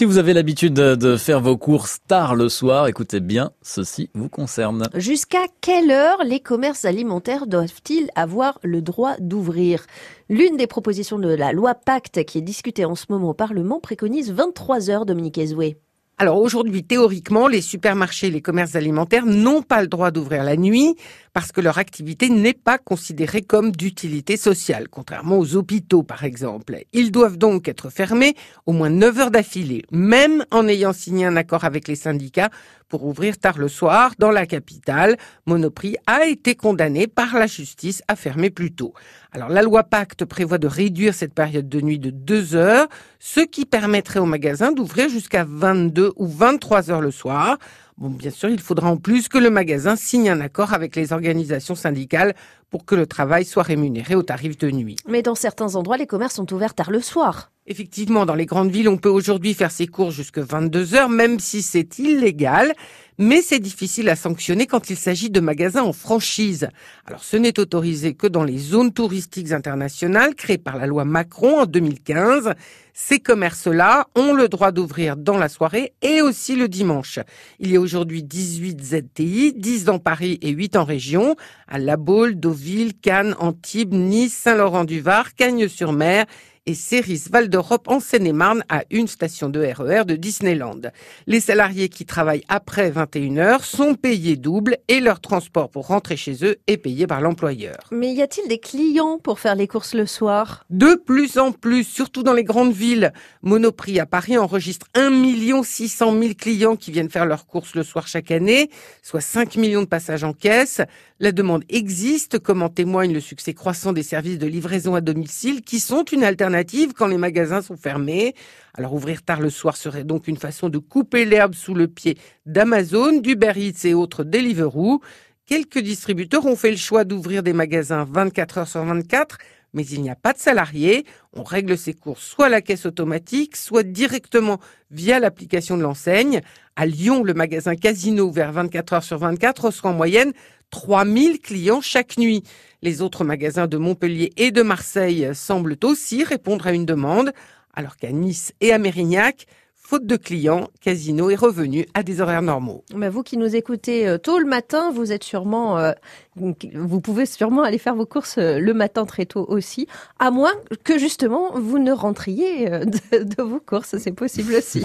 Si vous avez l'habitude de faire vos courses tard le soir, écoutez bien, ceci vous concerne. Jusqu'à quelle heure les commerces alimentaires doivent-ils avoir le droit d'ouvrir? L'une des propositions de la loi Pacte qui est discutée en ce moment au Parlement préconise 23 heures, Dominique Ezoué. Alors aujourd'hui, théoriquement, les supermarchés et les commerces alimentaires n'ont pas le droit d'ouvrir la nuit parce que leur activité n'est pas considérée comme d'utilité sociale, contrairement aux hôpitaux par exemple. Ils doivent donc être fermés au moins 9 heures d'affilée, même en ayant signé un accord avec les syndicats pour ouvrir tard le soir dans la capitale. Monoprix a été condamné par la justice à fermer plus tôt. Alors la loi Pacte prévoit de réduire cette période de nuit de 2 heures, ce qui permettrait aux magasins d'ouvrir jusqu'à 22 ou 23 heures le soir. Bon, bien sûr, il faudra en plus que le magasin signe un accord avec les organisations syndicales pour que le travail soit rémunéré au tarif de nuit. Mais dans certains endroits, les commerces sont ouverts tard le soir. Effectivement, dans les grandes villes, on peut aujourd'hui faire ses courses jusqu'à 22 heures, même si c'est illégal. Mais c'est difficile à sanctionner quand il s'agit de magasins en franchise. Alors ce n'est autorisé que dans les zones touristiques internationales créées par la loi Macron en 2015. Ces commerces-là ont le droit d'ouvrir dans la soirée et aussi le dimanche. Il y a aujourd'hui 18 ZTI, 10 dans Paris et 8 en région, à La Baule, Deauville, Cannes, Antibes, Nice, Saint-Laurent-du-Var, Cagnes-sur-Mer et Céris Val d'Europe en Seine-et-Marne à une station de RER e de Disneyland. Les salariés qui travaillent après 21 heures sont payés double et leur transport pour rentrer chez eux est payé par l'employeur. Mais y a-t-il des clients pour faire les courses le soir? De plus en plus, surtout dans les grandes villes. Monoprix à Paris enregistre 1 600 000 clients qui viennent faire leurs courses le soir chaque année, soit 5 millions de passages en caisse. La demande existe, comme en témoigne le succès croissant des services de livraison à domicile qui sont une alternative quand les magasins sont fermés. Alors ouvrir tard le soir serait donc une façon de couper l'herbe sous le pied d'Amazon, d'Uber Eats et autres Deliveroo. Quelques distributeurs ont fait le choix d'ouvrir des magasins 24 heures sur 24, mais il n'y a pas de salariés. On règle ses courses soit à la caisse automatique, soit directement via l'application de l'enseigne. À Lyon, le magasin Casino ouvert 24 heures sur 24 reçoit en moyenne 3000 clients chaque nuit. Les autres magasins de Montpellier et de Marseille semblent aussi répondre à une demande, alors qu'à Nice et à Mérignac, faute de clients, Casino est revenu à des horaires normaux. Mais vous qui nous écoutez euh, tôt le matin, vous êtes sûrement, euh, vous pouvez sûrement aller faire vos courses euh, le matin très tôt aussi, à moins que justement vous ne rentriez de vos courses, c'est possible aussi.